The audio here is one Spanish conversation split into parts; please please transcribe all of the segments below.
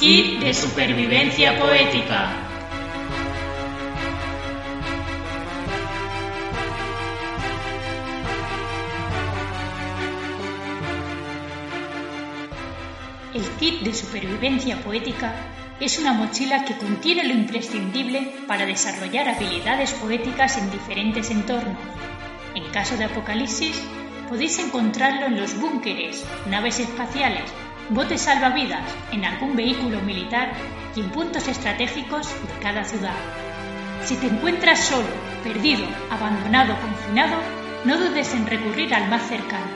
Kit de supervivencia poética. El kit de supervivencia poética es una mochila que contiene lo imprescindible para desarrollar habilidades poéticas en diferentes entornos. En caso de apocalipsis, podéis encontrarlo en los búnkeres, naves espaciales, botes salvavidas, en algún vehículo militar y en puntos estratégicos de cada ciudad. Si te encuentras solo, perdido, abandonado confinado, no dudes en recurrir al más cercano.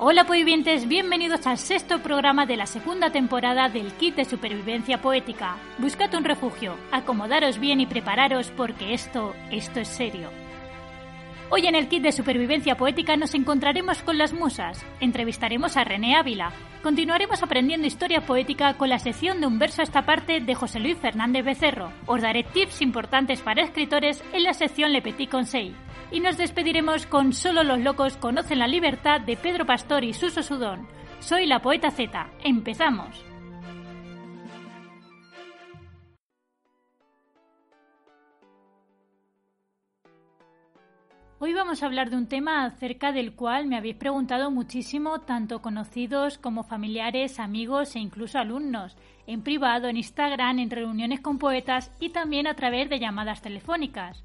Hola poevientes, bienvenidos al sexto programa de la segunda temporada del kit de supervivencia poética. Buscad un refugio, acomodaros bien y prepararos porque esto, esto es serio. Hoy en el kit de supervivencia poética nos encontraremos con las musas, entrevistaremos a René Ávila, continuaremos aprendiendo historia poética con la sección de un verso a esta parte de José Luis Fernández Becerro. Os daré tips importantes para escritores en la sección Le Petit Conseil y nos despediremos con Solo los locos conocen la libertad de Pedro Pastor y Suso Sudón. Soy la poeta Z. Empezamos. Hoy vamos a hablar de un tema acerca del cual me habéis preguntado muchísimo tanto conocidos como familiares, amigos e incluso alumnos, en privado, en Instagram, en reuniones con poetas y también a través de llamadas telefónicas.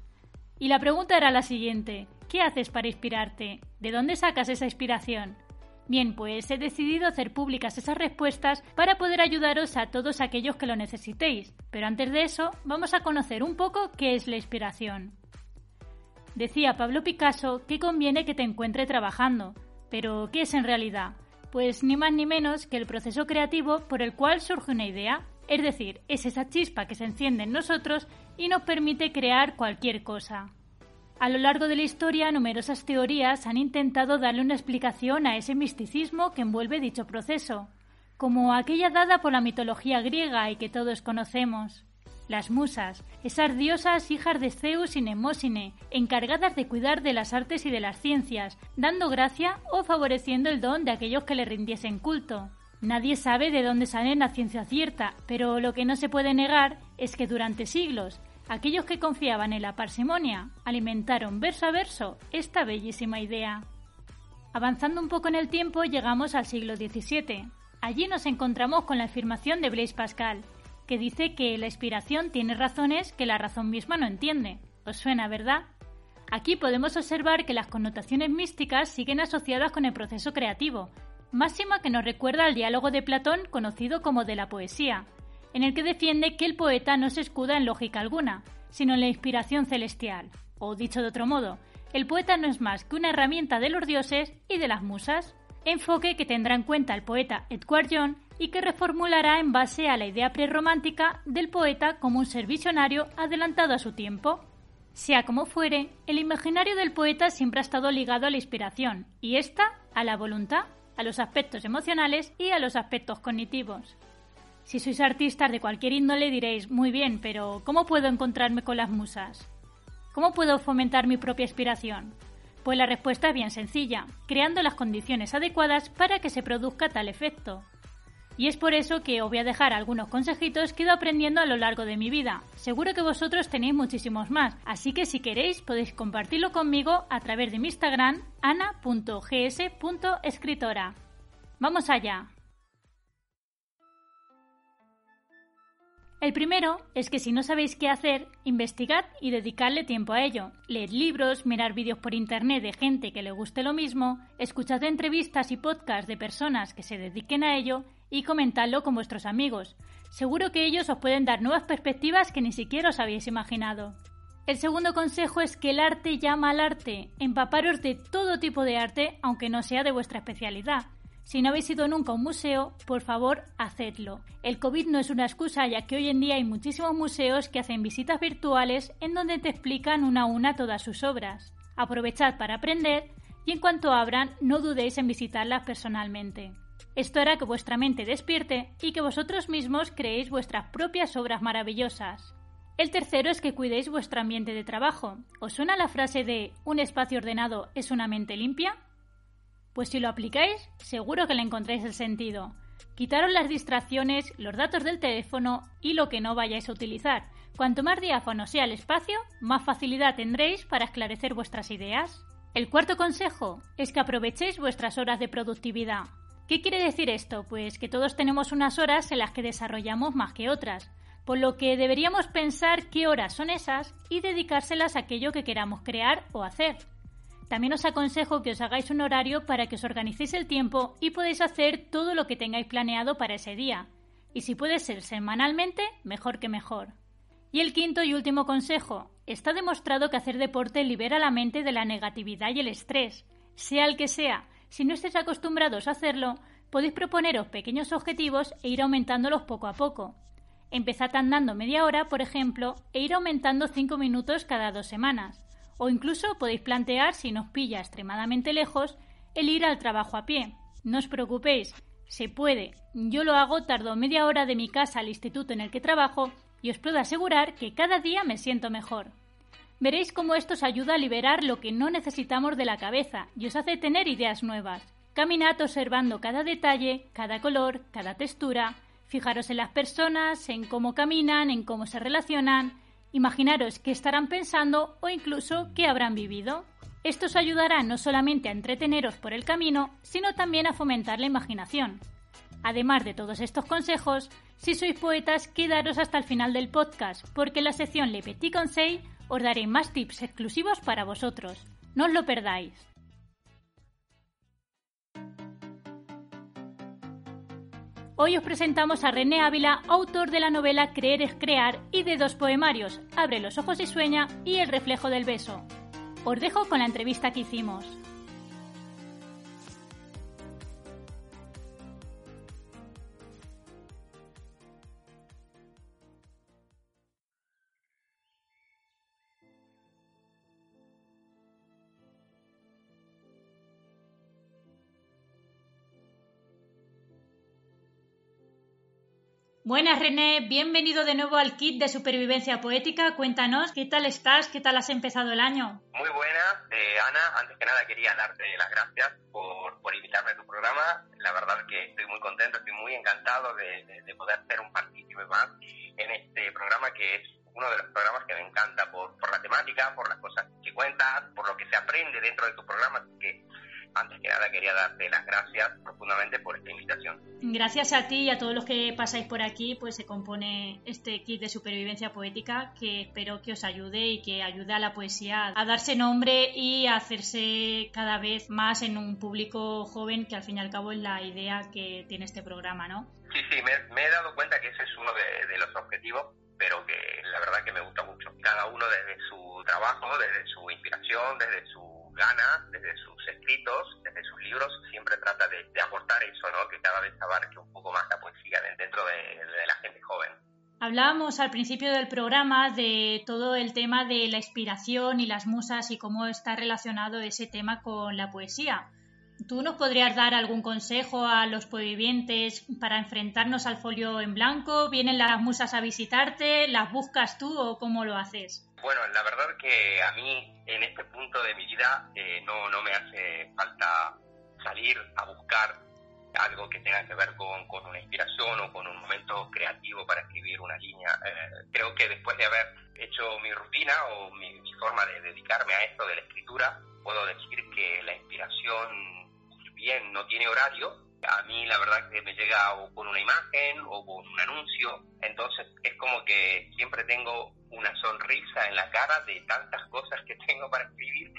Y la pregunta era la siguiente, ¿qué haces para inspirarte? ¿De dónde sacas esa inspiración? Bien, pues he decidido hacer públicas esas respuestas para poder ayudaros a todos aquellos que lo necesitéis. Pero antes de eso, vamos a conocer un poco qué es la inspiración. Decía Pablo Picasso que conviene que te encuentre trabajando. Pero, ¿qué es en realidad? Pues ni más ni menos que el proceso creativo por el cual surge una idea. Es decir, es esa chispa que se enciende en nosotros y nos permite crear cualquier cosa. A lo largo de la historia, numerosas teorías han intentado darle una explicación a ese misticismo que envuelve dicho proceso, como aquella dada por la mitología griega y que todos conocemos. Las musas, esas diosas hijas de Zeus y Nemósine, encargadas de cuidar de las artes y de las ciencias, dando gracia o favoreciendo el don de aquellos que le rindiesen culto. Nadie sabe de dónde salen la ciencia cierta, pero lo que no se puede negar es que durante siglos aquellos que confiaban en la parsimonia alimentaron verso a verso esta bellísima idea. Avanzando un poco en el tiempo llegamos al siglo XVII. Allí nos encontramos con la afirmación de Blaise Pascal, que dice que la inspiración tiene razones que la razón misma no entiende. ¿Os suena, verdad? Aquí podemos observar que las connotaciones místicas siguen asociadas con el proceso creativo, máxima que nos recuerda al diálogo de Platón conocido como de la poesía, en el que defiende que el poeta no se escuda en lógica alguna, sino en la inspiración celestial. O dicho de otro modo, el poeta no es más que una herramienta de los dioses y de las musas, enfoque que tendrá en cuenta el poeta Edward John y que reformulará en base a la idea prerromántica del poeta como un ser visionario adelantado a su tiempo. Sea como fuere, el imaginario del poeta siempre ha estado ligado a la inspiración y esta a la voluntad a los aspectos emocionales y a los aspectos cognitivos. Si sois artistas de cualquier índole diréis, muy bien, pero ¿cómo puedo encontrarme con las musas? ¿Cómo puedo fomentar mi propia inspiración? Pues la respuesta es bien sencilla, creando las condiciones adecuadas para que se produzca tal efecto. Y es por eso que os voy a dejar algunos consejitos que he ido aprendiendo a lo largo de mi vida. Seguro que vosotros tenéis muchísimos más, así que si queréis podéis compartirlo conmigo a través de mi Instagram ana.gs.escritora. Vamos allá. El primero es que si no sabéis qué hacer, investigad y dedicarle tiempo a ello. Leed libros, mirar vídeos por internet de gente que le guste lo mismo, escuchad entrevistas y podcasts de personas que se dediquen a ello y comentadlo con vuestros amigos. Seguro que ellos os pueden dar nuevas perspectivas que ni siquiera os habéis imaginado. El segundo consejo es que el arte llama al arte. Empaparos de todo tipo de arte, aunque no sea de vuestra especialidad. Si no habéis ido nunca a un museo, por favor, hacedlo. El COVID no es una excusa, ya que hoy en día hay muchísimos museos que hacen visitas virtuales en donde te explican una a una todas sus obras. Aprovechad para aprender y en cuanto abran, no dudéis en visitarlas personalmente. Esto hará que vuestra mente despierte y que vosotros mismos creéis vuestras propias obras maravillosas. El tercero es que cuidéis vuestro ambiente de trabajo. ¿Os suena la frase de un espacio ordenado es una mente limpia? Pues si lo aplicáis, seguro que le encontráis el sentido. Quitaros las distracciones, los datos del teléfono y lo que no vayáis a utilizar. Cuanto más diáfano sea el espacio, más facilidad tendréis para esclarecer vuestras ideas. El cuarto consejo es que aprovechéis vuestras horas de productividad. ¿Qué quiere decir esto? Pues que todos tenemos unas horas en las que desarrollamos más que otras, por lo que deberíamos pensar qué horas son esas y dedicárselas a aquello que queramos crear o hacer. También os aconsejo que os hagáis un horario para que os organicéis el tiempo y podáis hacer todo lo que tengáis planeado para ese día. Y si puede ser semanalmente, mejor que mejor. Y el quinto y último consejo. Está demostrado que hacer deporte libera la mente de la negatividad y el estrés. Sea el que sea, si no estáis acostumbrados a hacerlo, podéis proponeros pequeños objetivos e ir aumentándolos poco a poco. Empezad andando media hora, por ejemplo, e ir aumentando 5 minutos cada dos semanas. O incluso podéis plantear, si nos pilla extremadamente lejos, el ir al trabajo a pie. No os preocupéis, se puede. Yo lo hago, tardo media hora de mi casa al instituto en el que trabajo y os puedo asegurar que cada día me siento mejor. Veréis cómo esto os ayuda a liberar lo que no necesitamos de la cabeza y os hace tener ideas nuevas. Caminad observando cada detalle, cada color, cada textura. Fijaros en las personas, en cómo caminan, en cómo se relacionan Imaginaros qué estarán pensando o incluso qué habrán vivido. Esto os ayudará no solamente a entreteneros por el camino, sino también a fomentar la imaginación. Además de todos estos consejos, si sois poetas, quedaros hasta el final del podcast, porque en la sección Le Petit Conseil os daré más tips exclusivos para vosotros. No os lo perdáis. Hoy os presentamos a René Ávila, autor de la novela Creer es crear y de dos poemarios, Abre los ojos y sueña y El reflejo del beso. Os dejo con la entrevista que hicimos. Buenas René, bienvenido de nuevo al kit de supervivencia poética. Cuéntanos, ¿qué tal estás? ¿Qué tal has empezado el año? Muy buenas, eh, Ana. Antes que nada quería darte las gracias por, por, invitarme a tu programa. La verdad que estoy muy contento, estoy muy encantado de, poder ser un partícipe más en este programa que es uno de los programas que me encanta por, por la temática, por las cosas que cuentas, por lo que se aprende dentro de tu programa. que antes que nada quería darte las gracias profundamente por esta invitación. Gracias a ti y a todos los que pasáis por aquí, pues se compone este kit de supervivencia poética que espero que os ayude y que ayude a la poesía a darse nombre y a hacerse cada vez más en un público joven que al fin y al cabo es la idea que tiene este programa, ¿no? Sí, sí, me, he dado cuenta que ese es uno de los objetivos pero que la verdad que me gusta mucho. Cada uno desde su trabajo, desde su inspiración, desde su gana, desde sus escritos, desde sus libros, siempre trata de, aportar eso, ¿no? Que cada vez abarque un poco más la poesía dentro de, la gente joven. Hablábamos al principio del programa de todo el tema de la inspiración y las musas y cómo está relacionado ese tema con la poesía. ¿Tú nos podrías dar algún consejo a los poevivientes para enfrentarnos al folio en blanco? ¿Vienen las musas a visitarte? ¿Las buscas tú o cómo lo haces? Bueno, la verdad que a mí en este punto de mi vida eh, no, no me hace falta salir a buscar algo que tenga que ver con, con, una inspiración o con un momento creativo para escribir una línea. Eh, creo que después de haber hecho mi rutina o mi, forma de dedicarme a esto de la escritura, puedo decir que la inspiración, si bien no tiene horario, a mí la verdad que me llega o con una imagen o con un anuncio, entonces es como que siempre tengo una sonrisa en la cara de tantas cosas que tengo para escribir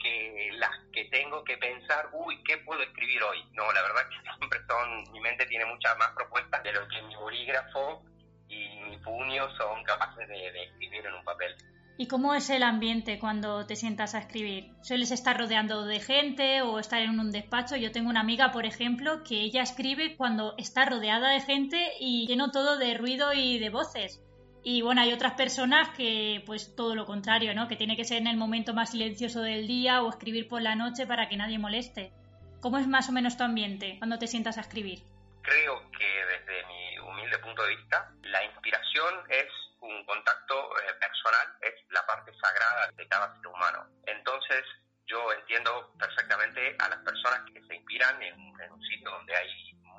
que las que tengo que pensar, uy, ¿qué puedo escribir hoy? No, la verdad que siempre son, mi mente tiene muchas más propuestas de lo que mi bolígrafo y mi puño son capaces de, escribir en un papel. ¿Y cómo es el ambiente cuando te sientas a escribir? ¿Sueles estar rodeando de gente o estar en un despacho? Yo tengo una amiga, por ejemplo, que ella escribe cuando está rodeada de gente y lleno todo de ruido y de voces. Y bueno, hay otras personas que, pues todo lo contrario, ¿no? Que tiene que ser en el momento más silencioso del día o escribir por la noche para que nadie moleste. ¿Cómo es más o menos tu ambiente cuando te sientas a escribir? Creo que desde mi humilde punto de vista, la inspiración es un contacto eh, personal, es la parte sagrada de cada ser humano. Entonces, yo entiendo perfectamente a las personas que se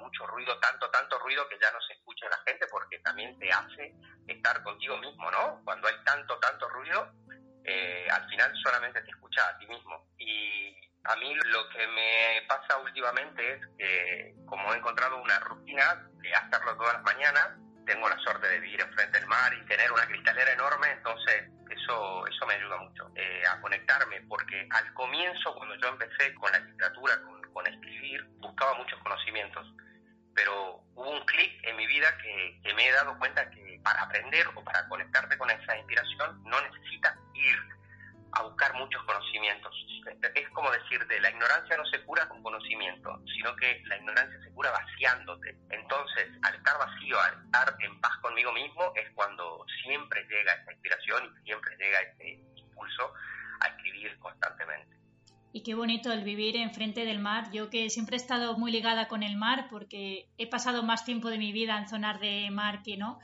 mucho ruido, tanto, tanto ruido que ya no se escucha la gente porque también te hace estar contigo mismo, ¿no? Cuando hay tanto, tanto ruido, eh, al final solamente te escuchas a ti mismo. Y a mí lo que me pasa últimamente es que como he encontrado una rutina de hacerlo todas las mañanas, tengo la suerte de vivir enfrente del mar y tener una cristalera enorme, entonces eso, eso me ayuda mucho eh, a conectarme, porque al comienzo, cuando yo empecé con la literatura, con escribir, buscaba muchos conocimientos pero hubo un clic en mi vida que, que me he dado cuenta que para aprender o para conectarte con esa inspiración no necesitas ir a buscar muchos conocimientos. Es como decirte, la ignorancia no se cura con conocimiento, sino que la ignorancia se cura vaciándote. Entonces, al estar vacío, al estar en paz conmigo mismo, es cuando siempre llega esa inspiración y siempre llega ese impulso a escribir constantemente. Y qué bonito el vivir enfrente del mar. Yo que siempre he estado muy ligada con el mar porque he pasado más tiempo de mi vida en zonas de mar que no.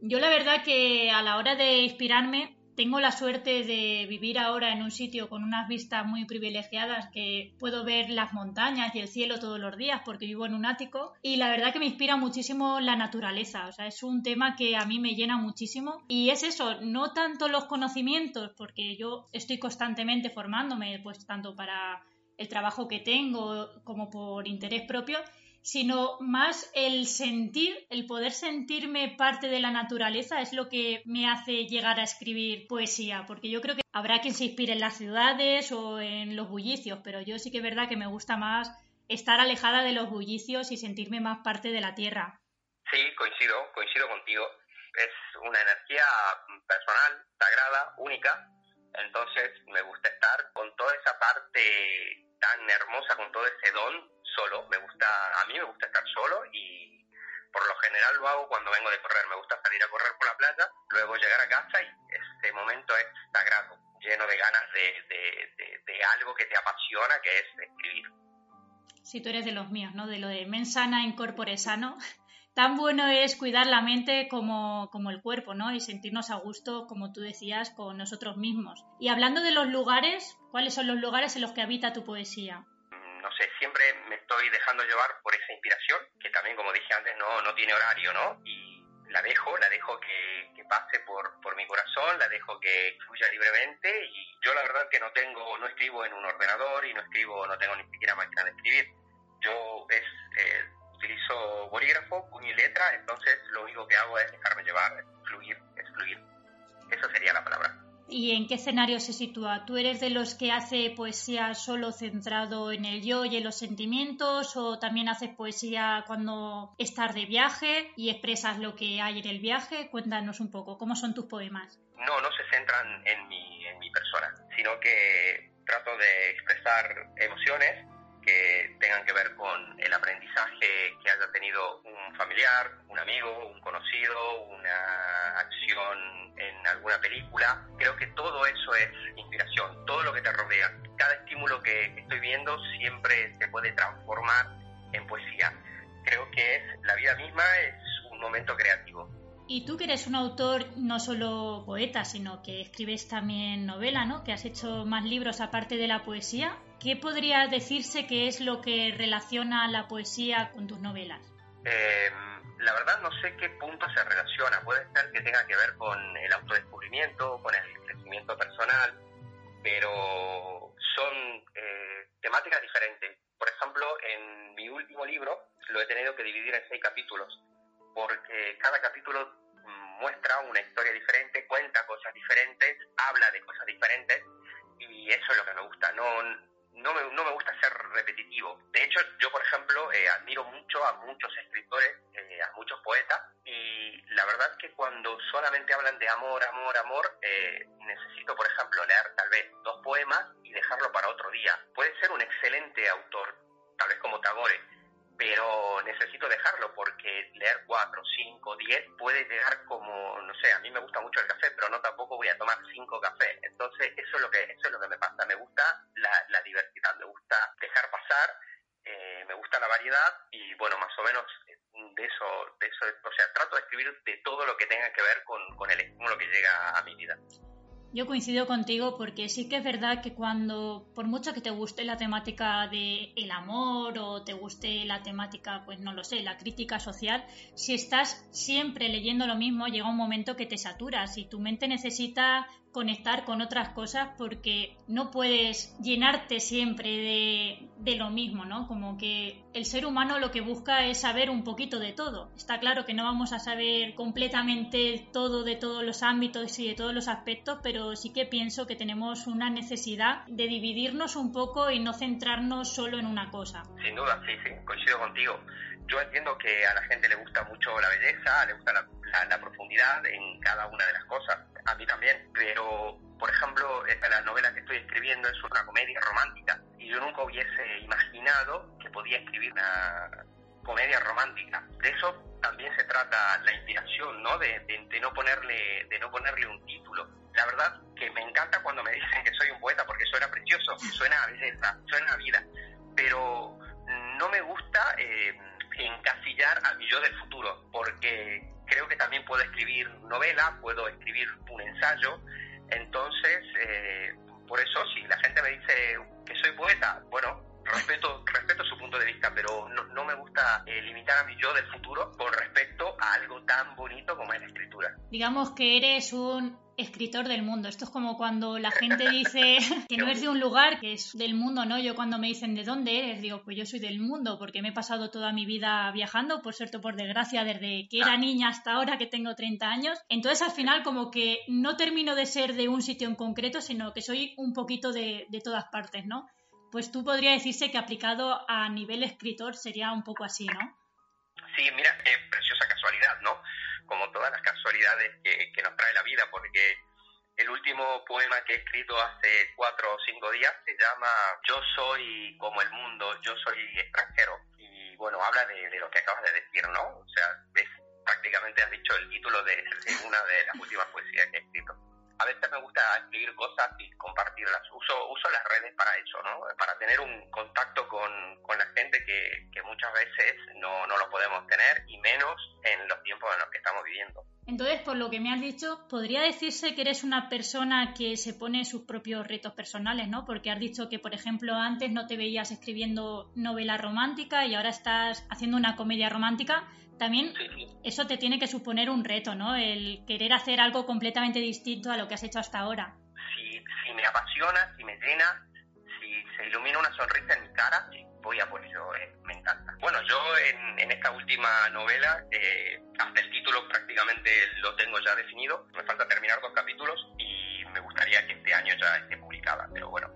Yo la verdad que a la hora de inspirarme tengo la suerte de vivir ahora en un sitio con unas vistas muy privilegiadas que puedo ver las montañas y el cielo todos los días porque vivo en un ático y la verdad que me inspira muchísimo la naturaleza, o sea, es un tema que a mí me llena muchísimo y es eso, no tanto los conocimientos porque yo estoy constantemente formándome pues tanto para el trabajo que tengo como por interés propio, sino más el sentir, el poder sentirme parte de la naturaleza es lo que me hace llegar a escribir poesía, porque yo creo que habrá quien se inspire en las ciudades o en los bullicios, pero yo sí que es verdad que me gusta más estar alejada de los bullicios y sentirme más parte de la tierra. Sí, coincido, coincido contigo. Es una energía personal, sagrada, única. Entonces me gusta estar con toda esa parte tan hermosa, con todo ese don solo, me gusta, a mí me gusta estar solo y por lo general lo hago cuando vengo de correr, me gusta salir a correr por la playa, luego llegar a casa y ese momento es sagrado, lleno de ganas de, de, algo que te apasiona, que es escribir. Si tú eres de los míos, ¿no? De lo de mensana incorpore sano. Tan bueno es cuidar la mente como, como el cuerpo, ¿no? Y sentirnos a gusto, como tú decías, con nosotros mismos. Y hablando de los lugares, ¿cuáles son los lugares en los que habita tu poesía? No sé, siempre me estoy dejando llevar por esa inspiración, que también, como dije antes, no, no tiene horario, ¿no? Y la dejo, la dejo que, pase por, por mi corazón, la dejo que fluya libremente y yo la verdad que no tengo, no escribo en un ordenador y no escribo, no tengo ni siquiera máquina de escribir. Yo es, eh, utilizo bolígrafo, puño y letra, entonces lo único que hago es dejarme llevar, fluir, es fluir. Esa sería la palabra. ¿Y en qué escenario se sitúa? ¿Tú eres de los que hace poesía solo centrado en el yo y en los sentimientos o también haces poesía cuando estás de viaje y expresas lo que hay en el viaje? Cuéntanos un poco, ¿cómo son tus poemas? No, no se centran en mi, en mi persona, sino que trato de expresar emociones que tengan que ver con el aprendizaje que haya tenido un familiar, un amigo, un conocido, una acción en alguna película. Creo que todo eso es inspiración, todo lo que te rodea. Cada estímulo que estoy viendo siempre se puede transformar en poesía. Creo que es la vida misma es un momento creativo. Y tú que eres un autor no solo poeta, sino que escribes también novela, ¿no? Que has hecho más libros aparte de la poesía. ¿Qué podría decirse que es lo que relaciona la poesía con tus novelas? Eh, la verdad no sé qué punto se relaciona. Puede ser que tenga que ver con el autodescubrimiento, con el crecimiento personal, pero son eh, temáticas diferentes. Por ejemplo, en mi último libro lo he tenido que dividir en seis capítulos porque cada capítulo muestra una historia diferente, cuenta cosas diferentes, habla de cosas diferentes y eso es lo que me gusta. No, no, me, no me gusta ser repetitivo. De hecho, yo, por ejemplo, eh, admiro mucho a muchos escritores, eh, a muchos poetas y la verdad es que cuando solamente hablan de amor, amor, amor, eh, necesito, por ejemplo, leer tal vez dos poemas y dejarlo para otro día. Puede ser un excelente autor, tal vez como Tagore, pero necesito dejarlo porque leer cuatro, cinco, diez puede llegar como, no sé, a mí me gusta mucho el café, pero no tampoco voy a tomar cinco cafés. Entonces, eso es lo que, eso es lo que me pasa. Me gusta eh, me gusta la variedad y bueno, más o menos de eso, de eso, o sea, trato de escribir de todo lo que tenga que ver con, con el estímulo que llega a mi vida. Yo coincido contigo porque sí que es verdad que cuando, por mucho que te guste la temática de amor o te guste la temática, pues no lo sé, la crítica social, si estás siempre leyendo lo mismo, llega un momento que te saturas y tu mente necesita conectar con otras cosas porque no puedes llenarte siempre de, de, lo mismo, ¿no? Como que el ser humano lo que busca es saber un poquito de todo. Está claro que no vamos a saber completamente todo de todos los ámbitos y de todos los aspectos, pero sí que pienso que tenemos una necesidad de dividirnos un poco y no centrarnos solo en una cosa. Sin duda, sí, sí, coincido contigo. Yo entiendo que a la gente le gusta mucho la belleza, le gusta la, la profundidad en cada una de las cosas a mí también, pero por ejemplo, la novela que estoy escribiendo es una comedia romántica y yo nunca hubiese imaginado que podía escribir una comedia romántica. De eso también se trata la inspiración, ¿no? De, de, no ponerle de no ponerle un título. La verdad que me encanta cuando me dicen que soy un poeta porque suena precioso, suena a belleza, suena a vida, pero no me gusta eh, encasillar a mi yo del futuro porque creo que también puedo escribir novela, puedo escribir un ensayo, entonces, eh, por eso, si la gente me dice que soy poeta, bueno, respeto, respeto su punto de vista, pero no, me gusta eh, limitar a mi yo del futuro con respecto a algo tan bonito como es la escritura. Digamos que eres un escritor del mundo. Esto es como cuando la gente dice que no es de un lugar, que es del mundo, ¿no? Yo cuando me dicen de dónde eres, digo, pues yo soy del mundo, porque me he pasado toda mi vida viajando, por cierto, por desgracia, desde que era niña hasta ahora que tengo 30 años. Entonces al final como que no termino de ser de un sitio en concreto, sino que soy un poquito de, de todas partes, ¿no? Pues tú podría decirse que aplicado a nivel escritor sería un poco así, ¿no? Sí, mira, qué preciosa casualidad, ¿no? como todas las casualidades que, nos trae la vida, porque el último poema que he escrito hace cuatro o cinco días se llama Yo soy como el mundo, yo soy extranjero. Y bueno, habla de, lo que acabas de decir, ¿no? O sea, prácticamente has dicho el título de, una de las últimas poesías que he escrito a veces me gusta escribir cosas y compartirlas. Uso, uso las redes para eso, ¿no? Para tener un contacto con, con la gente que, que muchas veces no, no, lo podemos tener y menos en los tiempos en los que estamos viviendo. Entonces, por lo que me has dicho, podría decirse que eres una persona que se pone sus propios retos personales, ¿no? Porque has dicho que, por ejemplo, antes no te veías escribiendo novela romántica y ahora estás haciendo una comedia romántica también eso te tiene que suponer un reto, ¿no? El querer hacer algo completamente distinto a lo que has hecho hasta ahora. Si, si me apasiona, si me llena, si se ilumina una sonrisa en mi cara, voy a por ello, eh, me encanta. Bueno, yo en, en esta última novela, eh, hasta el título prácticamente lo tengo ya definido, me falta terminar dos capítulos y me gustaría que este año ya esté publicada, pero bueno,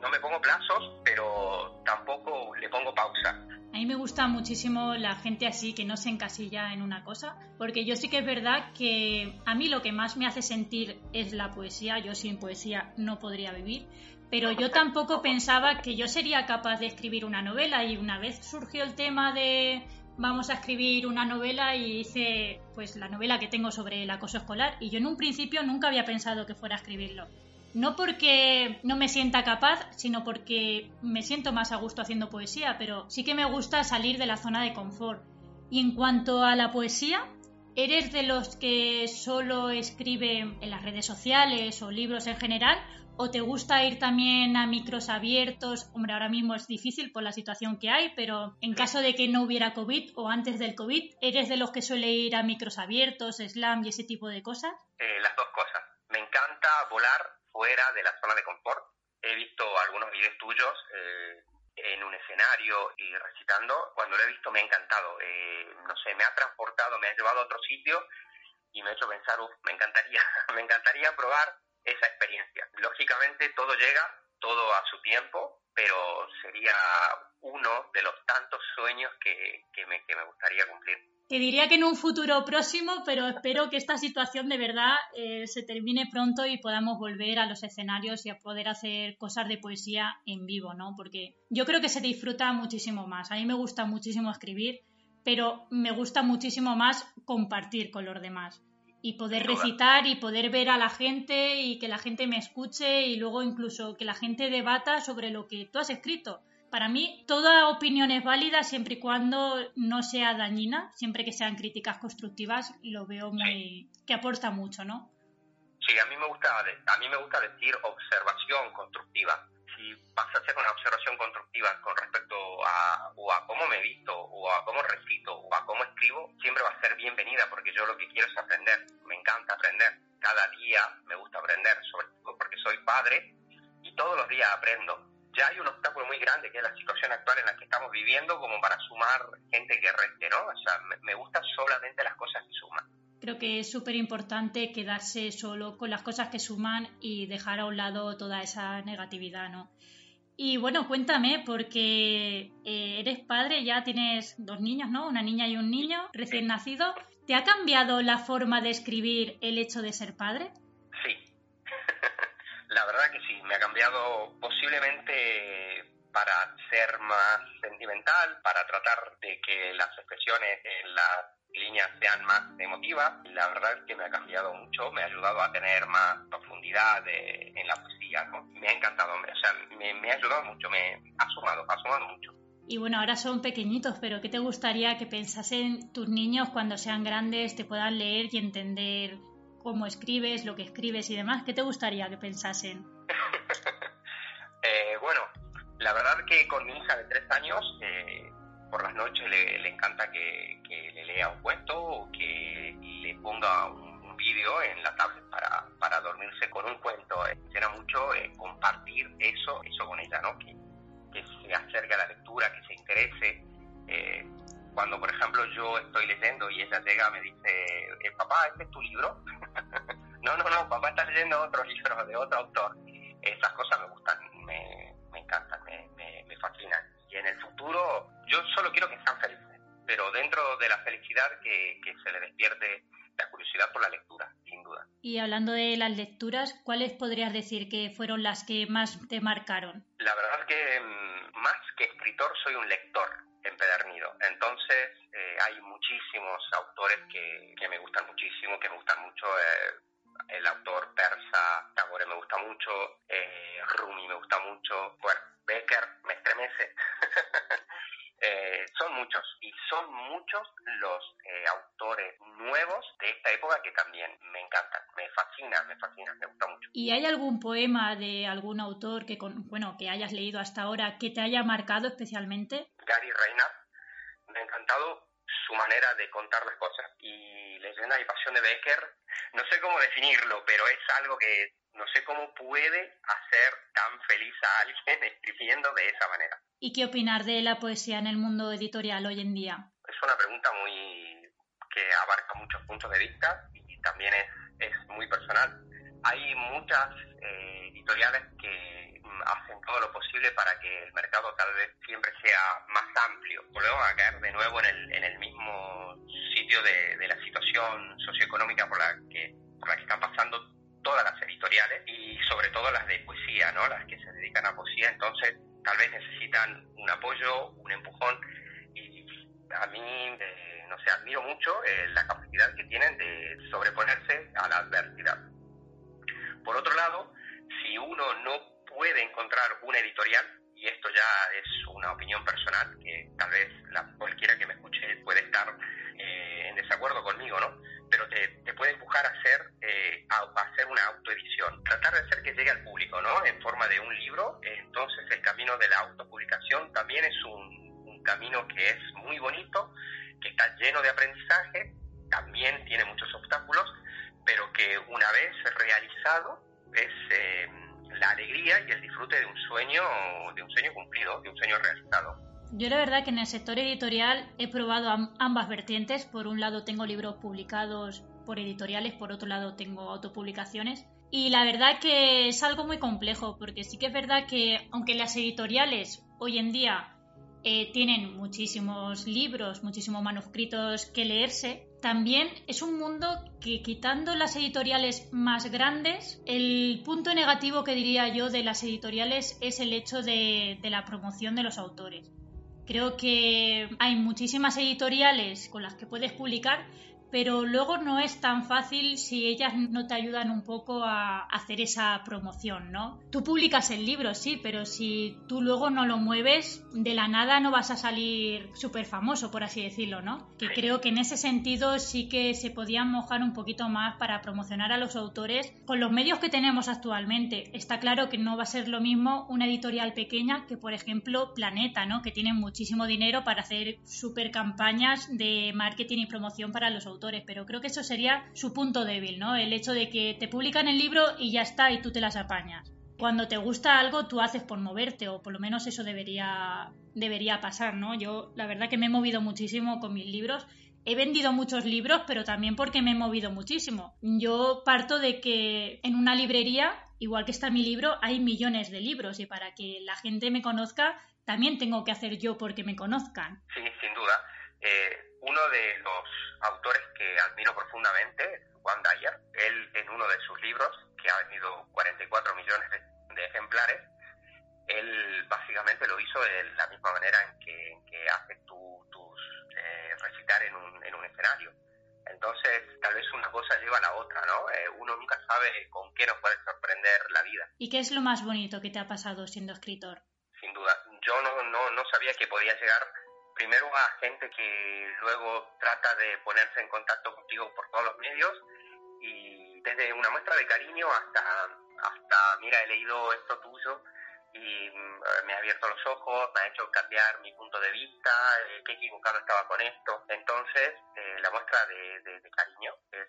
no me pongo plazos, pero tampoco le pongo pausa. A mí me gusta muchísimo la gente así que no se encasilla en una cosa, porque yo sí que es verdad que a mí lo que más me hace sentir es la poesía, yo sin poesía no podría vivir, pero yo tampoco pensaba que yo sería capaz de escribir una novela. Y una vez surgió el tema de vamos a escribir una novela y hice pues la novela que tengo sobre el acoso escolar. Y yo en un principio nunca había pensado que fuera a escribirlo no porque no me sienta capaz, sino porque me siento más a gusto haciendo poesía, pero sí que me gusta salir de la zona de confort. Y en cuanto a la poesía, ¿eres de los que solo escriben en las redes sociales o libros en general? ¿O te gusta ir también a micros abiertos? Hombre, ahora mismo es difícil por la situación que hay, pero en caso de que no hubiera COVID o antes del COVID, ¿eres de los que suele ir a micros abiertos, slam y ese tipo de cosas? Eh, las dos cosas. Me encanta volar fuera de la zona de confort. He visto algunos videos tuyos eh, en un escenario y recitando. Cuando lo he visto me ha encantado. Eh, no sé, me ha transportado, me ha llevado a otro sitio y me ha hecho pensar, me encantaría, me encantaría probar esa experiencia. Lógicamente todo llega, todo a su tiempo, pero sería uno de los tantos sueños que, que, me, que me gustaría cumplir. Te diría que en un futuro próximo, pero espero que esta situación de verdad eh, se termine pronto y podamos volver a los escenarios y a poder hacer cosas de poesía en vivo, ¿no? Porque yo creo que se disfruta muchísimo más. A mí me gusta muchísimo escribir, pero me gusta muchísimo más compartir con los demás y poder recitar y poder ver a la gente y que la gente me escuche y luego incluso que la gente debata sobre lo que tú has escrito para mí, toda opinión es válida siempre y cuando no sea dañina, siempre que sean críticas constructivas, lo veo muy. que aporta mucho, ¿no? Sí, Sí, a mí me gusta, a mí me gusta decir observación constructiva. Si vas a hacer una observación constructiva con respecto a, o a cómo me visto, o a cómo recito, o a cómo escribo, siempre va a ser bienvenida porque yo lo que quiero es aprender. Me encanta aprender. Cada día me gusta aprender, sobre todo porque soy padre y todos los días aprendo. Ya hay un obstáculo muy grande que es la situación actual en la que estamos viviendo como para sumar gente que reste, ¿no? O sea, me, me gustan solamente las cosas que suman. Creo que es súper importante quedarse solo con las cosas que suman y dejar a un lado toda esa negatividad, ¿no? Y bueno, cuéntame, porque eh, eres padre, ya tienes dos niños, ¿no? Una niña y un niño recién nacido. ¿Te ha cambiado la forma de escribir el hecho de ser padre? Sí, me ha cambiado posiblemente para ser más sentimental, para tratar de que las expresiones en la líneas sean más emotivas. La verdad es que me ha cambiado mucho, me ha ayudado a tener más profundidad en la poesía, ¿no? Me ha encantado, o sea, me, ha ayudado mucho, me ha sumado, ha sumado mucho. Y bueno, ahora son pequeñitos, pero ¿qué te gustaría que pensasen tus niños cuando sean grandes, te puedan leer y entender cómo escribes, lo que escribes y demás? ¿Qué te gustaría que pensasen? eh, bueno, la verdad que con mi hija de tres años eh, por las noches le, encanta que, le lea un cuento o que le ponga un, vídeo en la tablet para, para dormirse con un cuento. Quisiera mucho eh, compartir eso, eso con ella, ¿no? Que, que se acerque a la lectura, que se interese. Eh, cuando, por ejemplo, yo estoy leyendo y ella llega me dice, eh, papá, ¿este es tu libro? no, no, no, papá está leyendo otro libro de otro autor. Esas cosas me gustan, me, me encantan, me, me, me fascinan. Y en el futuro yo solo quiero que sean felices, pero dentro de la felicidad que, se le despierte la curiosidad por la lectura, sin duda. Y hablando de las lecturas, ¿cuáles podrías decir que fueron las que más te marcaron? La verdad es que mm, más que escritor soy un lector empedernido. Entonces eh, hay muchísimos autores que, me gustan muchísimo, que me gustan mucho. Eh, el autor persa, mucho, eh, Rumi me gusta mucho, bueno, Becker me estremece. Eh, son muchos y son muchos los eh, autores nuevos de esta época que también me encantan, me fascinan, me fascinan, me gusta mucho. ¿Y hay algún poema de algún autor que con, bueno que hayas leído hasta ahora que te haya marcado especialmente? Gary Reinhardt, me ha encantado su manera de contar las cosas y Leyenda y Pasión de Becker, no sé cómo definirlo, pero es algo que cómo puede hacer tan feliz a alguien escribiendo de esa manera. ¿Y qué opinar de la poesía en el mundo editorial hoy en día? Conmigo, ¿no? pero te, puede empujar a hacer, eh, a, hacer una autoedición. Tratar de hacer que llegue al público, ¿no? En forma de un libro. Entonces el camino de la autopublicación también es un, camino que es muy bonito, que está lleno de aprendizaje, también tiene muchos obstáculos, pero que una vez realizado es eh, la alegría y el disfrute de un sueño, de un sueño cumplido, de un sueño realizado. Yo la verdad que en el sector editorial he probado ambas vertientes. Por un lado tengo libros publicados por editoriales, por otro lado tengo autopublicaciones. Y la verdad que es algo muy complejo, porque sí que es verdad que aunque las editoriales hoy en día eh, tienen muchísimos libros, muchísimos manuscritos que leerse, también es un mundo que quitando las editoriales más grandes, el punto negativo que diría yo de las editoriales es el hecho de la promoción de los autores. Creo que hay muchísimas editoriales con las que puedes publicar, pero luego no es tan fácil si ellas no te ayudan un poco a hacer esa promoción, ¿no? Tú publicas el libro, sí, pero si tú luego no lo mueves, de la nada no vas a salir súper famoso, por así decirlo, ¿no? Que creo que en ese sentido sí que se podían mojar un poquito más para promocionar a los autores con los medios que tenemos actualmente. Está claro que no va a ser lo mismo una editorial pequeña que, por ejemplo, Planeta, ¿no? Que tienen muchísimo dinero para hacer súper campañas de marketing y promoción para los autores, pero creo que eso sería su punto débil, ¿no? El hecho de que te publican el libro y ya está y tú te las apañas. Cuando te gusta algo, tú haces por moverte, o por lo menos eso debería, debería pasar, ¿no? Yo, la verdad que me he movido muchísimo con mis libros he vendido muchos libros, pero también porque me he movido muchísimo. Yo parto de que en una librería, igual que está mi libro, hay millones de libros y para que la gente me conozca, también tengo que hacer yo porque me conozcan. Sí, sin duda. Eh, uno de los autores que admiro profundamente Juan Dyer. Él, en uno de sus libros, que ha vendido 44 millones de, ejemplares, él básicamente lo hizo de la misma manera en que, en que haces tú tus eh, recitar en un, en un escenario. Entonces, tal vez una cosa lleva a la otra, ¿no? Eh, uno nunca sabe con qué nos puede sorprender la vida. ¿Y qué es lo más bonito que te ha pasado siendo escritor? Sin duda. Yo no, no, no sabía que podía llegar primero a gente que luego trata de ponerse en contacto contigo por todos los medios y desde una muestra de cariño hasta, hasta mira, he leído esto tuyo y mm, me ha abierto los ojos, me ha hecho cambiar mi punto de vista, eh, qué equivocado estaba con esto. Entonces, eh, la muestra de, cariño es,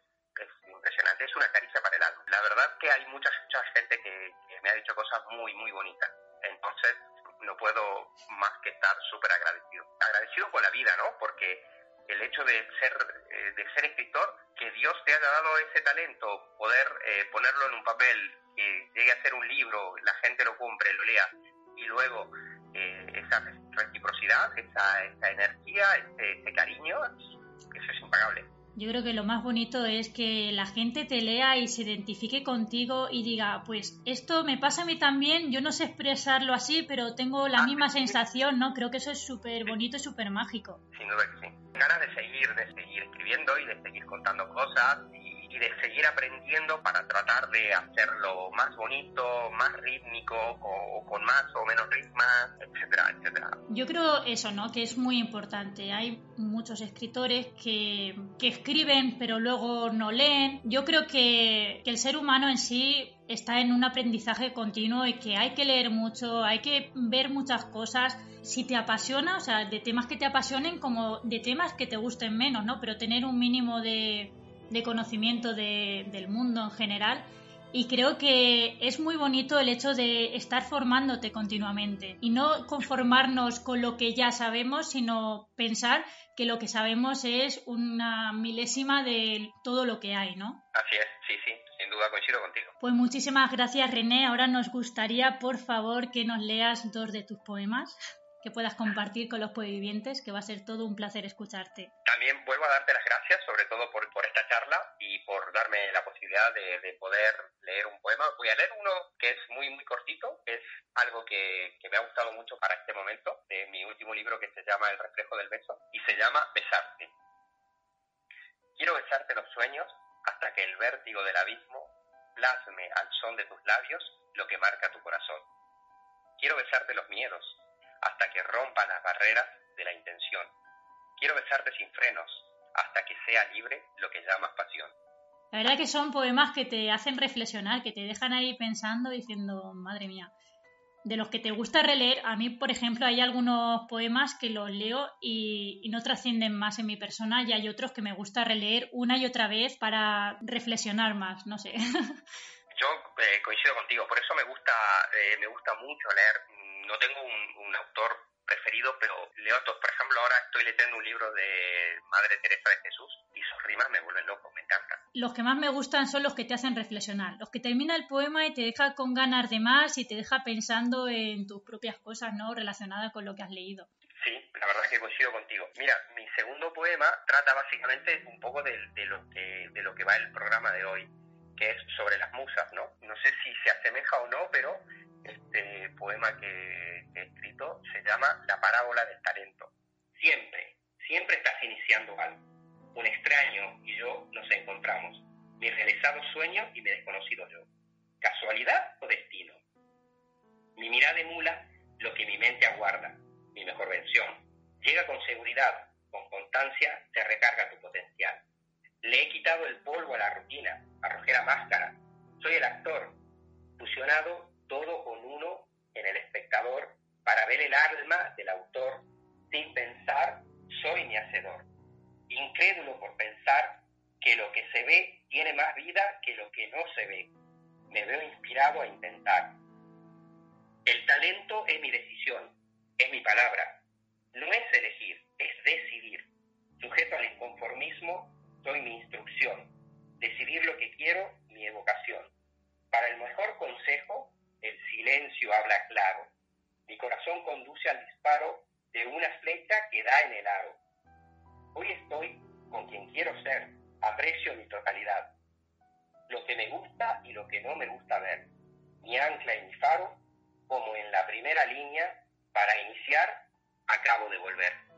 impresionante, es una caricia para el alma. La verdad que hay mucha, mucha gente que, que me ha dicho cosas muy, muy bonitas. Entonces, no puedo más que estar súper agradecido. Agradecido con la vida, ¿no? Porque el hecho de ser, eh, de ser escritor, que Dios te haya dado ese talento, poder eh, ponerlo en un papel, que llegue a ser un libro, la gente lo compre, lo lea, y luego eh, esa reciprocidad, esa, esa energía, ese, ese cariño, eso es impagable. Yo creo que lo más bonito es que la gente te lea y se identifique contigo y diga, pues esto me pasa a mí también, yo no sé expresarlo así, pero tengo la ah, misma sensación, ¿no? Creo que eso es súper bonito y súper mágico. Sin duda que sí. Ganas de seguir, de seguir escribiendo y de seguir contando cosas y de seguir aprendiendo para tratar de hacerlo más bonito, más rítmico, o, con más o menos ritmas, etcétera, etcétera. Yo creo eso, ¿no? Que es muy importante. Hay muchos escritores que, que escriben pero luego no leen. Yo creo que, que el ser humano en sí está en un aprendizaje continuo y que hay que leer mucho, hay que ver muchas cosas. Si te apasiona, o sea, de temas que te apasionen como de temas que te gusten menos, ¿no? Pero tener un mínimo de, de conocimiento del mundo en general. Y creo que es muy bonito el hecho de estar formándote continuamente y no conformarnos con lo que ya sabemos, sino pensar que lo que sabemos es una milésima de todo lo que hay, ¿no? Así es, sí, sí, sin duda coincido contigo. Pues muchísimas gracias René. Ahora nos gustaría, por favor, que nos leas dos de tus poemas que puedas compartir con los vivientes, que va a ser todo un placer escucharte. También vuelvo a darte las gracias, sobre todo por, esta charla y por darme la posibilidad de, de, poder leer un poema. Voy a leer uno que es muy, muy cortito, es algo que, que me ha gustado mucho para este momento, de mi último libro que se llama El reflejo del beso, y se llama Besarte. Quiero besarte los sueños hasta que el vértigo del abismo plasme al son de tus labios lo que marca tu corazón. Quiero besarte los miedos hasta que rompan las barreras de la intención. Quiero besarte sin frenos, hasta que sea libre lo que llamas pasión. La verdad que son poemas que te hacen reflexionar, que te dejan ahí pensando, diciendo, madre mía, de los que te gusta releer, a mí, por ejemplo, hay algunos poemas que los leo y, no trascienden más en mi persona y hay otros que me gusta releer una y otra vez para reflexionar más, no sé. Yo eh, coincido contigo, por eso me gusta, eh, me gusta mucho leer no tengo un, autor preferido, pero leo otros. Por ejemplo, ahora estoy leyendo un libro de Madre Teresa de Jesús y sus rimas me vuelven loco, me encantan. Los que más me gustan son los que te hacen reflexionar, los que termina el poema y te deja con ganas de más y te deja pensando en tus propias cosas, ¿no? Relacionadas con lo que has leído. Sí, la verdad es que coincido contigo. Mira, mi segundo poema trata básicamente un poco de, lo, que, de lo que va el programa de hoy, que es sobre las musas, ¿no? No sé si se asemeja o no, pero este poema que, he escrito se llama La parábola del talento. Siempre, siempre estás iniciando algo. Un extraño y yo nos encontramos, mi realizado sueño y mi desconocido yo. ¿Casualidad o destino? Mi mirada emula lo que mi mente aguarda, mi mejor versión. Llega con seguridad, con constancia se recarga tu potencial. Le he quitado el polvo a la rutina, arrojé la máscara. Soy el actor, fusionado todo con uno en el espectador para ver el alma del autor. Sin pensar, soy mi hacedor. Incrédulo por pensar que lo que se ve tiene más vida que lo que no se ve. Me veo inspirado a intentar. El talento es mi decisión, es mi palabra. No es elegir, es decidir. Sujeto al inconformismo, soy mi instrucción. Decidir lo que quiero, mi evocación. Para el mejor consejo, el silencio habla claro. Mi corazón conduce al disparo de una flecha que da en el aro. Hoy estoy con quien quiero ser, aprecio mi totalidad. Lo que me gusta y lo que no me gusta ver. Mi ancla y mi faro, como en la primera línea, para iniciar, acabo de volver.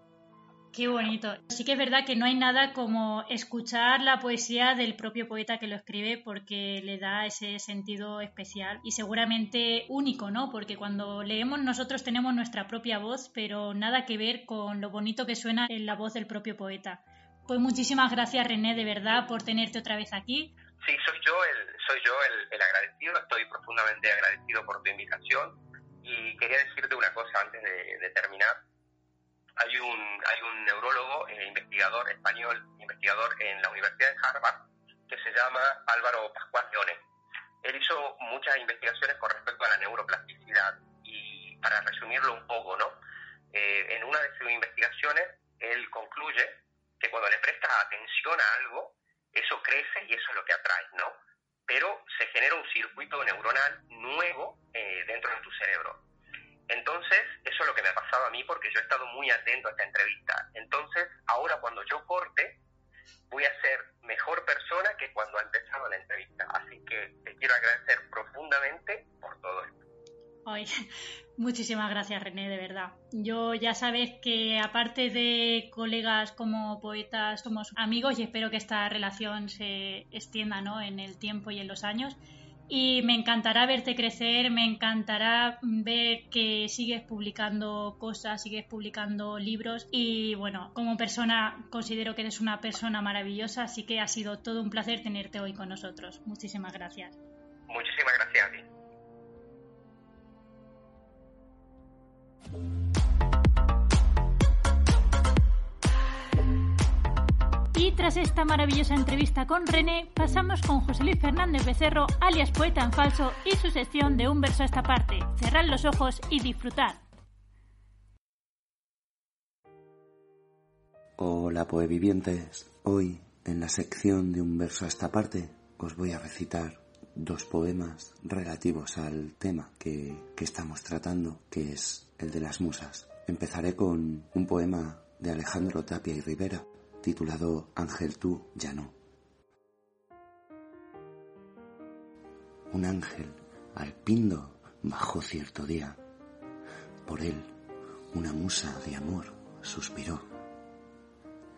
Qué bonito. Sí que es verdad que no hay nada como escuchar la poesía del propio poeta que lo escribe porque le da ese sentido especial y seguramente único, ¿no? Porque cuando leemos nosotros tenemos nuestra propia voz, pero nada que ver con lo bonito que suena en la voz del propio poeta. Pues muchísimas gracias René, de verdad, por tenerte otra vez aquí. Sí, soy yo el, soy yo el, agradecido, estoy profundamente agradecido por tu invitación y quería decirte una cosa antes de terminar hay un, hay un neurólogo, e investigador español, investigador en la Universidad de Harvard, que se llama Álvaro Pascual Leone. Él hizo muchas investigaciones con respecto a la neuroplasticidad y para resumirlo un poco, ¿no? Eh, en una de sus investigaciones, él concluye que cuando le prestas atención a algo, eso crece y eso es lo que atrae, ¿no? Pero se genera un circuito neuronal nuevo eh, dentro de tu cerebro. Entonces, eso es lo que me ha pasado a mí porque yo he estado muy atento a esta entrevista. Entonces, ahora cuando yo corte, voy a ser mejor persona que cuando ha empezado la entrevista. Así que te quiero agradecer profundamente por todo esto. Muchísimas gracias René, de verdad. Yo ya sabes que aparte de colegas como poetas, somos amigos y espero que esta relación se extienda ¿no? en el tiempo y en los años y me encantará verte crecer, me encantará ver que sigues publicando cosas, sigues publicando libros y bueno, como persona considero que eres una persona maravillosa, así que ha sido todo un placer tenerte hoy con nosotros. Muchísimas gracias. Muchísimas gracias. Tras esta maravillosa entrevista con René, pasamos con José Luis Fernández Becerro, alias Poeta en Falso, y su sección de Un verso a esta parte. Cerrar los ojos y disfrutar. Hola poevivientes, hoy en la sección de Un verso a esta parte os voy a recitar dos poemas relativos al tema que, que estamos tratando, que es el de las musas. Empezaré con un poema de Alejandro Tapia y Rivera, titulado Ángel tú ya no. Un ángel al pindo bajó cierto día. Por él una musa de amor suspiró.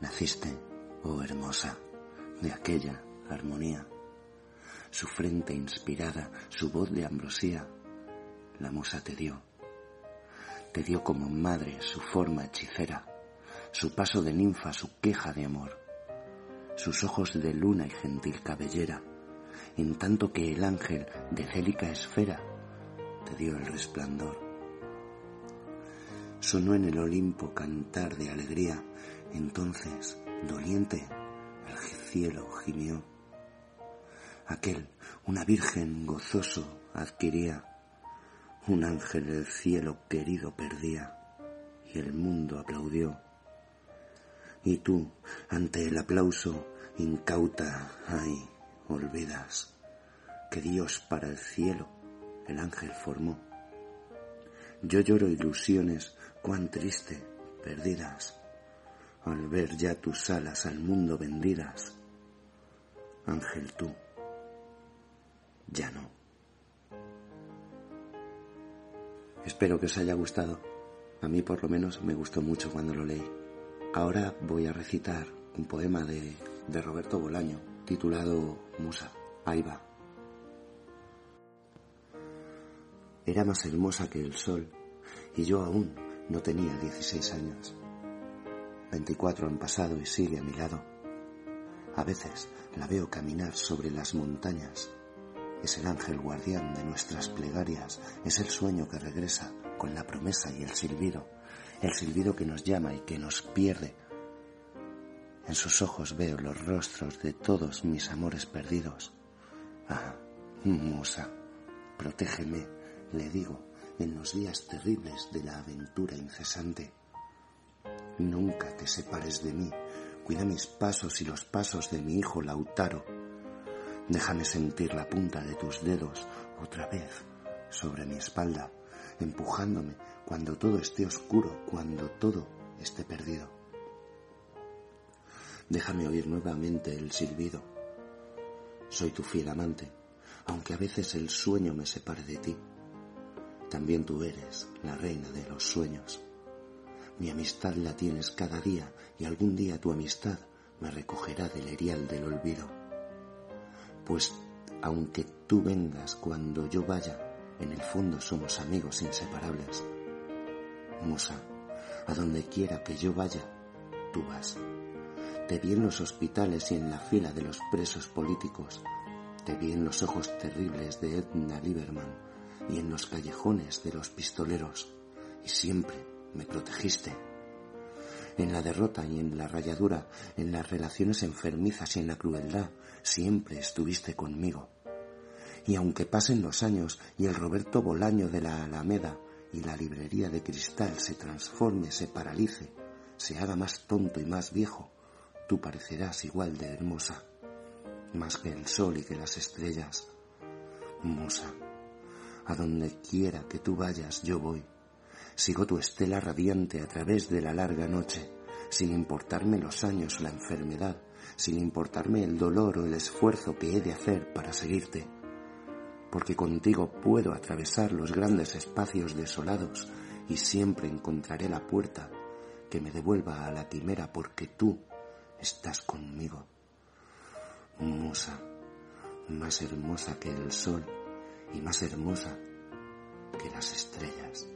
Naciste, oh hermosa, de aquella armonía. Su frente inspirada, su voz de ambrosía, la musa te dio. Te dio como madre su forma hechicera su paso de ninfa, su queja de amor, sus ojos de luna y gentil cabellera, en tanto que el ángel de célica esfera te dio el resplandor. Sonó en el Olimpo cantar de alegría, entonces, doliente, el cielo gimió. Aquel, una virgen gozoso adquiría, un ángel del cielo querido perdía, y el mundo aplaudió y tú, ante el aplauso, incauta, ay, olvidas que Dios para el cielo el ángel formó. Yo lloro ilusiones cuán triste, perdidas, al ver ya tus alas al mundo vendidas. Ángel tú, ya no. Espero que os haya gustado. A mí por lo menos me gustó mucho cuando lo leí. Ahora voy a recitar un poema de, Roberto Bolaño titulado Musa. Ahí va. era más hermosa que el sol y yo aún no tenía 16 años. 24 han pasado y sigue a mi lado. A veces la veo caminar sobre las montañas. Es el ángel guardián de nuestras plegarias, es el sueño que regresa con la promesa y el silbido, el silbido que nos llama y que nos pierde. En sus ojos veo los rostros de todos mis amores perdidos. Ah, musa, protégeme, le digo, en los días terribles de la aventura incesante. Nunca te separes de mí, cuida mis pasos y los pasos de mi hijo Lautaro. Déjame sentir la punta de tus dedos otra vez sobre mi espalda, empujándome cuando todo esté oscuro, cuando todo esté perdido. Déjame oír nuevamente el silbido. Soy tu fiel amante, aunque a veces el sueño me separe de ti. También tú eres la reina de los sueños. Mi amistad la tienes cada día y algún día tu amistad me recogerá del erial del olvido. Pues aunque tú vengas cuando yo vaya, en el fondo somos amigos inseparables. Musa, a donde quiera que yo vaya, tú vas. Te vi en los hospitales y en la fila de los presos políticos. Te vi en los ojos terribles de Edna Lieberman y en los callejones de los pistoleros. Y siempre me protegiste. En la derrota y en la rayadura, en las relaciones enfermizas y en la crueldad, siempre estuviste conmigo. Y aunque pasen los años y el Roberto Bolaño de la Alameda y la librería de cristal se transforme, se paralice, se haga más tonto y más viejo, tú parecerás igual de hermosa, más que el sol y que las estrellas. Musa, a donde quiera que tú vayas, yo voy. Sigo tu estela radiante a través de la larga noche, sin importarme los años o la enfermedad, sin importarme el dolor o el esfuerzo que he de hacer para seguirte. Porque contigo puedo atravesar los grandes espacios desolados y siempre encontraré la puerta que me devuelva a la quimera porque tú estás conmigo. Musa, más hermosa que el sol y más hermosa que las estrellas.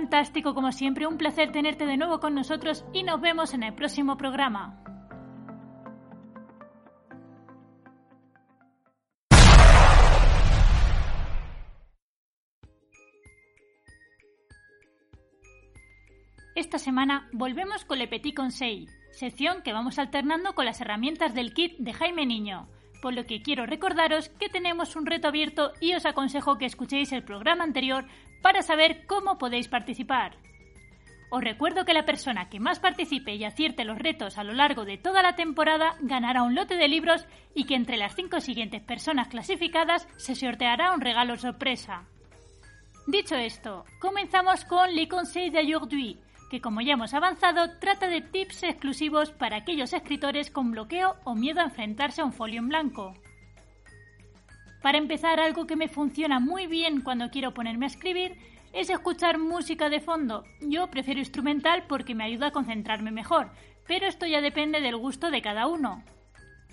Fantástico como siempre, un placer tenerte de nuevo con nosotros y nos vemos en el próximo programa. Esta semana volvemos con Le Petit Conseil, sección que vamos alternando con las herramientas del kit de Jaime Niño, por lo que quiero recordaros que tenemos un reto abierto y os aconsejo que escuchéis el programa anterior para saber cómo podéis participar. Os recuerdo que la persona que más participe y acierte los retos a lo largo de toda la temporada ganará un lote de libros y que entre las cinco siguientes personas clasificadas se sorteará un regalo sorpresa. Dicho esto, comenzamos con Le Conseil d'aujourd'hui, que como ya hemos avanzado trata de tips exclusivos para aquellos escritores con bloqueo o miedo a enfrentarse a un folio en blanco. Para empezar, algo que me funciona muy bien cuando quiero ponerme a escribir es escuchar música de fondo. Yo prefiero instrumental porque me ayuda a concentrarme mejor, pero esto ya depende del gusto de cada uno.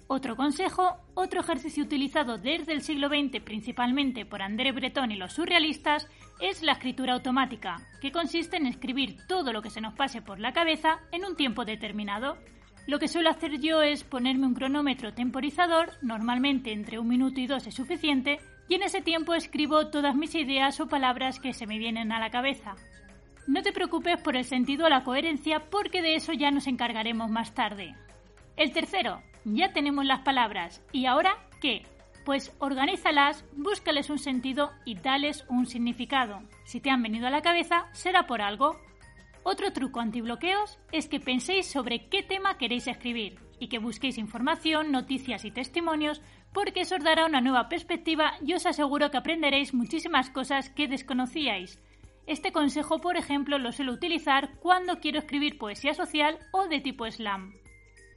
Otro consejo, otro ejercicio utilizado desde el siglo XX principalmente por André Breton y los surrealistas, es la escritura automática, que consiste en escribir todo lo que se nos pase por la cabeza en un tiempo determinado. Lo que suelo hacer yo es ponerme un cronómetro temporizador, normalmente entre un minuto y dos es suficiente, y en ese tiempo escribo todas mis ideas o palabras que se me vienen a la cabeza. No te preocupes por el sentido o la coherencia porque de eso ya nos encargaremos más tarde. El tercero, ya tenemos las palabras. ¿Y ahora qué? Pues organízalas, búscales un sentido y dales un significado. Si te han venido a la cabeza, será por algo. Otro truco antibloqueos es que penséis sobre qué tema queréis escribir y que busquéis información, noticias y testimonios porque eso os dará una nueva perspectiva y os aseguro que aprenderéis muchísimas cosas que desconocíais. Este consejo, por ejemplo, lo suelo utilizar cuando quiero escribir poesía social o de tipo slam.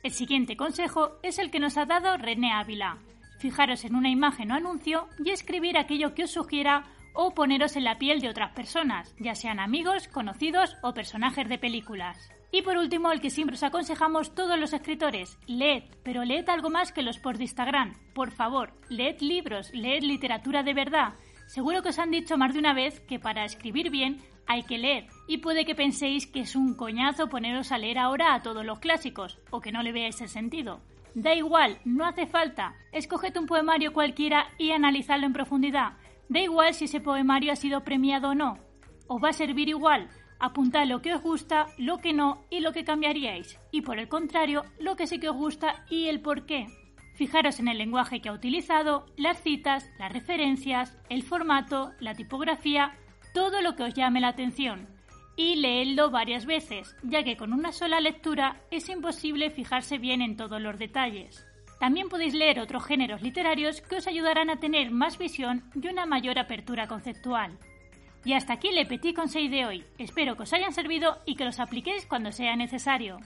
El siguiente consejo es el que nos ha dado René Ávila, Fijaros en una imagen o anuncio y escribir aquello que os sugiera o poneros en la piel de otras personas, ya sean amigos, conocidos o personajes de películas. Y por último, el que siempre os aconsejamos todos los escritores, leed, pero leed algo más que los posts de Instagram. Por favor, leed libros, leed literatura de verdad. Seguro que os han dicho más de una vez que para escribir bien hay que leer, y puede que penséis que es un coñazo poneros a leer ahora a todos los clásicos, o que no le veáis el sentido. Da igual, no hace falta. Escoged un poemario cualquiera y analizadlo en profundidad. Da igual si ese poemario ha sido premiado o no. Os va a servir igual Apuntad lo que os gusta, lo que no y lo que cambiaríais. Y por el contrario, lo que sí que os gusta y el por qué. Fijaros en el lenguaje que ha utilizado, las citas, las referencias, el formato, la tipografía, todo lo que os llame la atención. Y leedlo varias veces, ya que con una sola lectura es imposible fijarse bien en todos los detalles. También podéis leer otros géneros literarios que os ayudarán a tener más visión y una mayor apertura conceptual. Y hasta aquí el Petit Conseil de hoy. Espero que os hayan servido y que los apliquéis cuando sea necesario.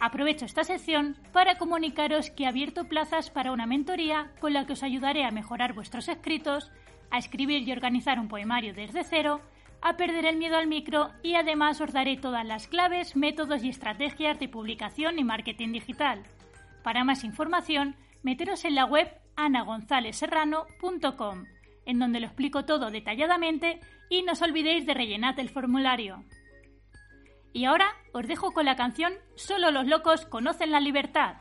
Aprovecho esta sección para comunicaros que he abierto plazas para una mentoría con la que os ayudaré a mejorar vuestros escritos, a escribir y organizar un poemario desde cero, a perder el miedo al micro y además os daré todas las claves, métodos y estrategias de publicación y marketing digital. Para más información, meteros en la web anagonzaleserrano.com en donde lo explico todo detalladamente y no os olvidéis de rellenar el formulario. Y ahora os dejo con la canción Solo los locos conocen la libertad.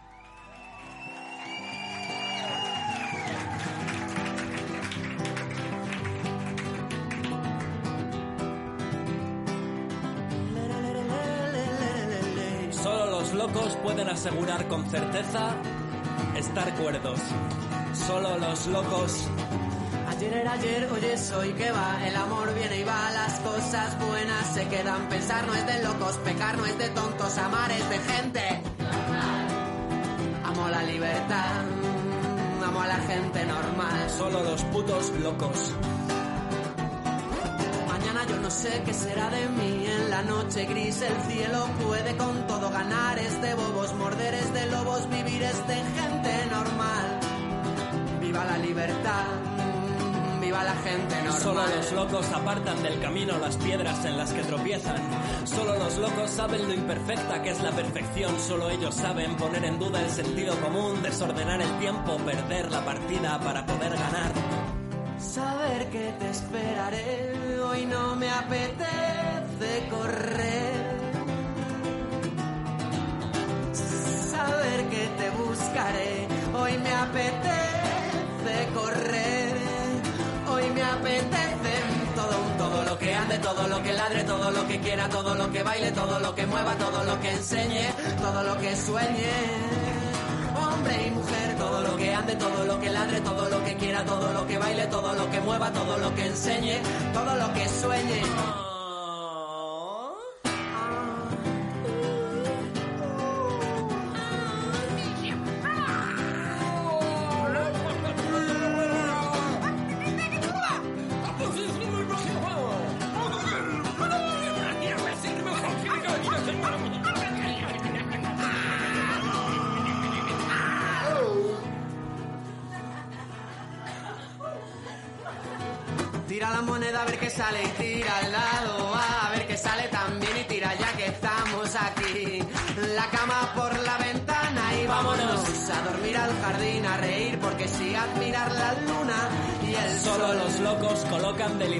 Locos pueden asegurar con certeza estar cuerdos. Solo los locos Ayer era ayer, hoy es hoy que va, el amor viene y va, las cosas buenas se quedan. Pensar no es de locos, pecar no es de tontos, amar es de gente. Amo la libertad, amo a la gente normal. Solo los putos locos. Mañana yo no sé qué será de mí, la noche gris el cielo puede con todo ganar, es de bobos, morder es de lobos, vivir es de gente normal. Viva la libertad viva la gente normal. Solo los locos apartan del camino las piedras en las que tropiezan. Solo los locos saben lo imperfecta que es la perfección. Solo ellos saben poner en duda el sentido común, desordenar el tiempo, perder la partida para poder ganar. Saber que te esperaré, hoy no me apetece correr. Saber que te buscaré, hoy me apetece correr hoy me apetece todo, todo lo que ande, todo lo que ladre, todo lo que quiera, todo lo que baile, todo lo que mueva, todo lo que enseñe, todo lo que sueñe. Hombre y mujer, todo lo que ande, todo lo que ladre, todo lo que quiera, todo lo que baile, todo lo que mueva, todo lo que enseñe, todo lo que sueñe.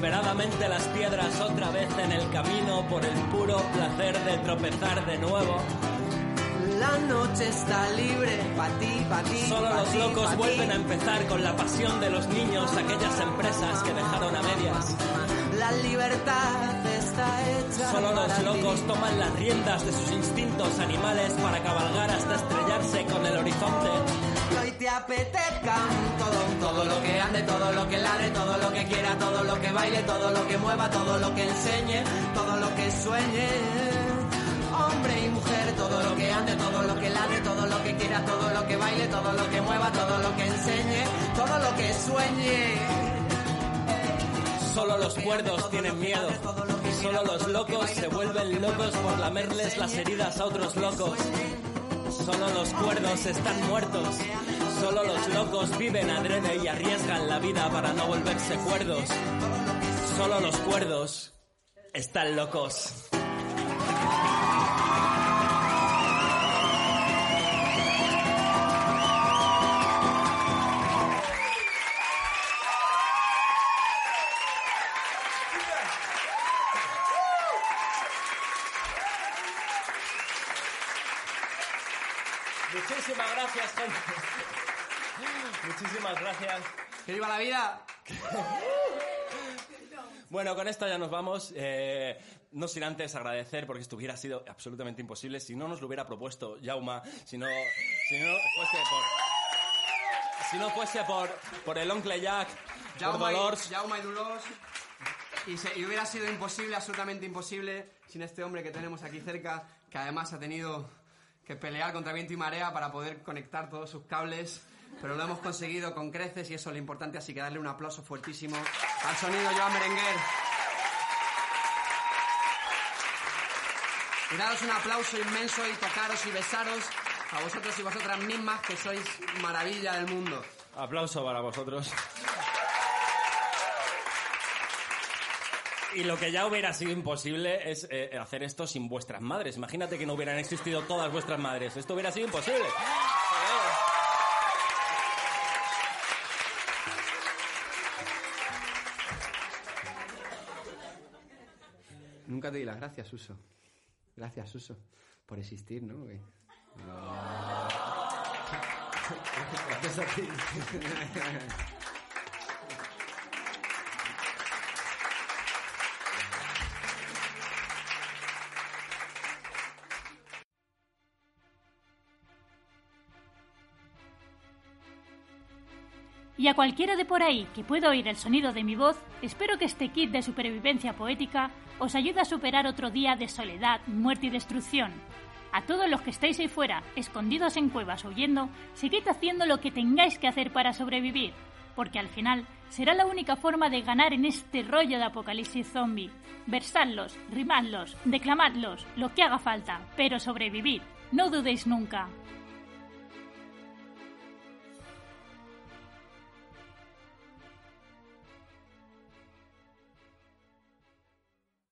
Deliberadamente las piedras otra vez en el camino por el puro placer de tropezar de nuevo. La noche está libre, pa' ti, pa' ti. Solo pa' los locos ti. vuelven a empezar con la pasión de los niños, aquellas empresas que dejaron a medias. La libertad está hecha. Solo para los ti. locos toman las riendas de sus instintos animales para cabalgar hasta estrellarse con el horizonte. Apetezcan todo, todo lo que ande, todo lo que ladre, todo lo que quiera, todo lo que baile, todo lo que mueva, todo lo que enseñe, todo lo que sueñe. Hombre y mujer, todo lo que ande, todo lo que ladre, todo lo que quiera, todo lo que baile, todo lo que mueva, todo lo que enseñe, todo lo que sueñe. Solo los cuerdos tienen miedo. Solo los locos se vuelven locos por lamerles las heridas a otros locos. Solo los cuerdos están muertos. Solo los locos viven adrede y arriesgan la vida para no volverse cuerdos. Solo los cuerdos están locos. ¡Que viva la vida! Bueno, con esto ya nos vamos. Eh, no sin antes agradecer, porque esto hubiera sido absolutamente imposible si no nos lo hubiera propuesto Jauma, si no, si no fuese por... Si no fuese por, por el oncle Jack, por Jaume, Dolors. y- Jaume y Dolors. Y, se- y hubiera sido imposible, absolutamente imposible, sin este hombre que tenemos aquí cerca, que además ha tenido que pelear contra viento y marea para poder conectar todos sus cables. Pero lo hemos conseguido con creces y eso es lo importante, así que darle un aplauso fuertísimo al sonido Joan Berenguer. Y daros un aplauso inmenso y tocaros y besaros a vosotros y vosotras mismas que sois maravilla del mundo. Aplauso para vosotros. Y lo que ya hubiera sido imposible es eh, hacer esto sin vuestras madres. Imagínate que no hubieran existido todas vuestras madres. Esto hubiera sido imposible. Te las gracias, Suso. Gracias, Suso, por existir, ¿no? güey? Gracias a ti. Y a cualquiera de por ahí que pueda oír el sonido de mi voz, espero que este kit de supervivencia poética os ayude a superar otro día de soledad, muerte y destrucción. A todos los que estáis ahí fuera, escondidos en cuevas huyendo, seguid haciendo lo que tengáis que hacer para sobrevivir, porque al final será la única forma de ganar en este rollo de apocalipsis zombie. Versadlos, rimadlos, declamadlos, lo que haga falta, pero sobrevivir, no dudéis nunca.